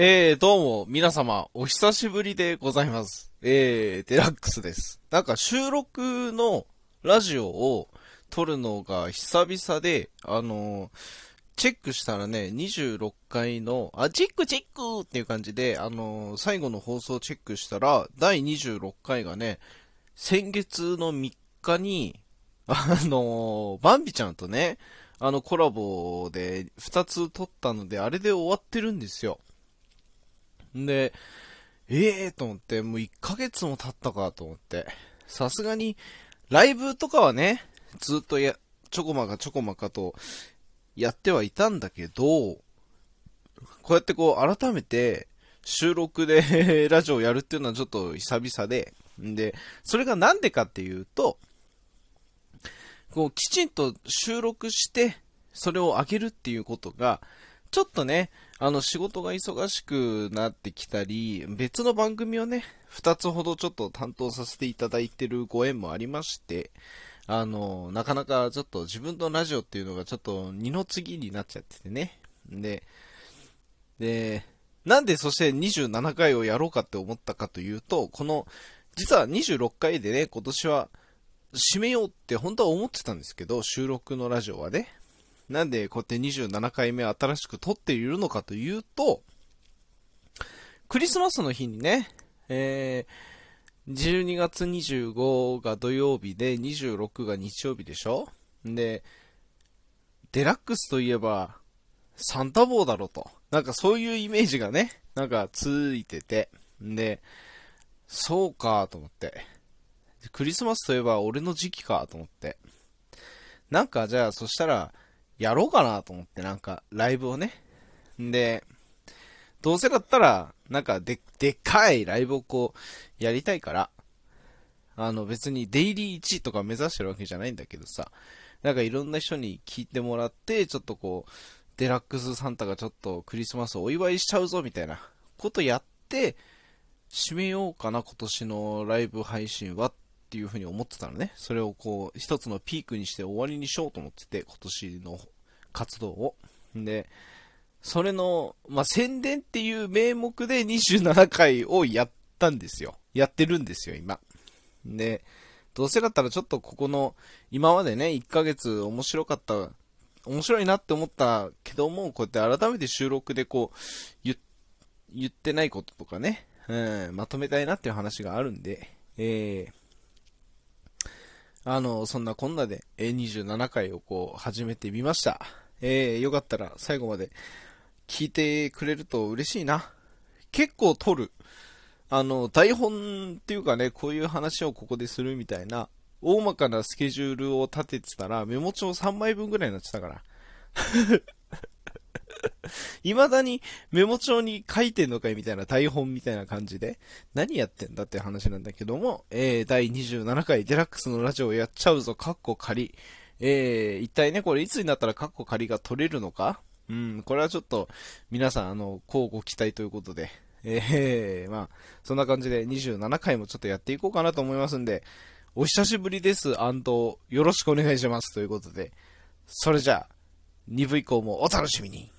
えー、どうも、皆様、お久しぶりでございます。えー、デラックスです。なんか収録のラジオを撮るのが久々で、あのーチェックしたらね、26回の、あ、チェックチェックっていう感じで、あのー最後の放送チェックしたら、第26回がね、先月の3日に、あのーバンビちゃんとね、あのコラボで2つ撮ったので、あれで終わってるんですよ。んで、ええー、と思って、もう1ヶ月も経ったかと思って。さすがに、ライブとかはね、ずっとや、ちょこまかちょこまかと、やってはいたんだけど、こうやってこう、改めて、収録で ラジオをやるっていうのはちょっと久々で、んで、それがなんでかっていうと、こう、きちんと収録して、それを上げるっていうことが、ちょっとね、あの、仕事が忙しくなってきたり、別の番組をね、二つほどちょっと担当させていただいてるご縁もありまして、あの、なかなかちょっと自分のラジオっていうのがちょっと二の次になっちゃっててね。で、で、なんでそして27回をやろうかって思ったかというと、この、実は26回でね、今年は締めようって本当は思ってたんですけど、収録のラジオはね。なんでこうやって27回目新しく撮っているのかというと、クリスマスの日にね、えー、12月25が土曜日で26が日曜日でしょ？で、デラックスといえば、サンタ帽だろと。なんかそういうイメージがね、なんかついてて。で、そうかと思って。クリスマスといえば俺の時期かと思って。なんかじゃあそしたら、やろうかなと思って、なんか、ライブをね。んで、どうせだったら、なんか、で、でっかいライブをこう、やりたいから、あの、別にデイリー1位とか目指してるわけじゃないんだけどさ、なんかいろんな人に聞いてもらって、ちょっとこう、デラックスサンタがちょっとクリスマスをお祝いしちゃうぞ、みたいなことやって、締めようかな、今年のライブ配信はっっていうふうに思ってたのね。それをこう、一つのピークにして終わりにしようと思ってて、今年の活動を。で、それの、まあ、宣伝っていう名目で27回をやったんですよ。やってるんですよ、今。で、どうせだったらちょっとここの、今までね、1ヶ月面白かった、面白いなって思ったけども、こうやって改めて収録でこう、言、言ってないこととかね、うん、まとめたいなっていう話があるんで、えー、あの、そんなこんなで、27回をこう、始めてみました。えー、よかったら最後まで聞いてくれると嬉しいな。結構撮る。あの、台本っていうかね、こういう話をここでするみたいな、大まかなスケジュールを立ててたら、メモ帳3枚分ぐらいになってたから。未だにメモ帳に書いてんのかいみたいな台本みたいな感じで、何やってんだって話なんだけども、えー、第27回デラックスのラジオやっちゃうぞ、カッコ仮。えー、一体ね、これいつになったらカッコ仮が取れるのか。うん、これはちょっと、皆さん、あの、こうご期待ということで、えー、まあ、そんな感じで27回もちょっとやっていこうかなと思いますんで、お久しぶりです、よろしくお願いします。ということで、それじゃあ、2部以降もお楽しみに。